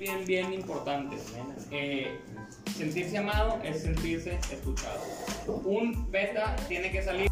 bien, bien importante. Eh, sentirse amado es sentirse escuchado. Un beta tiene que salir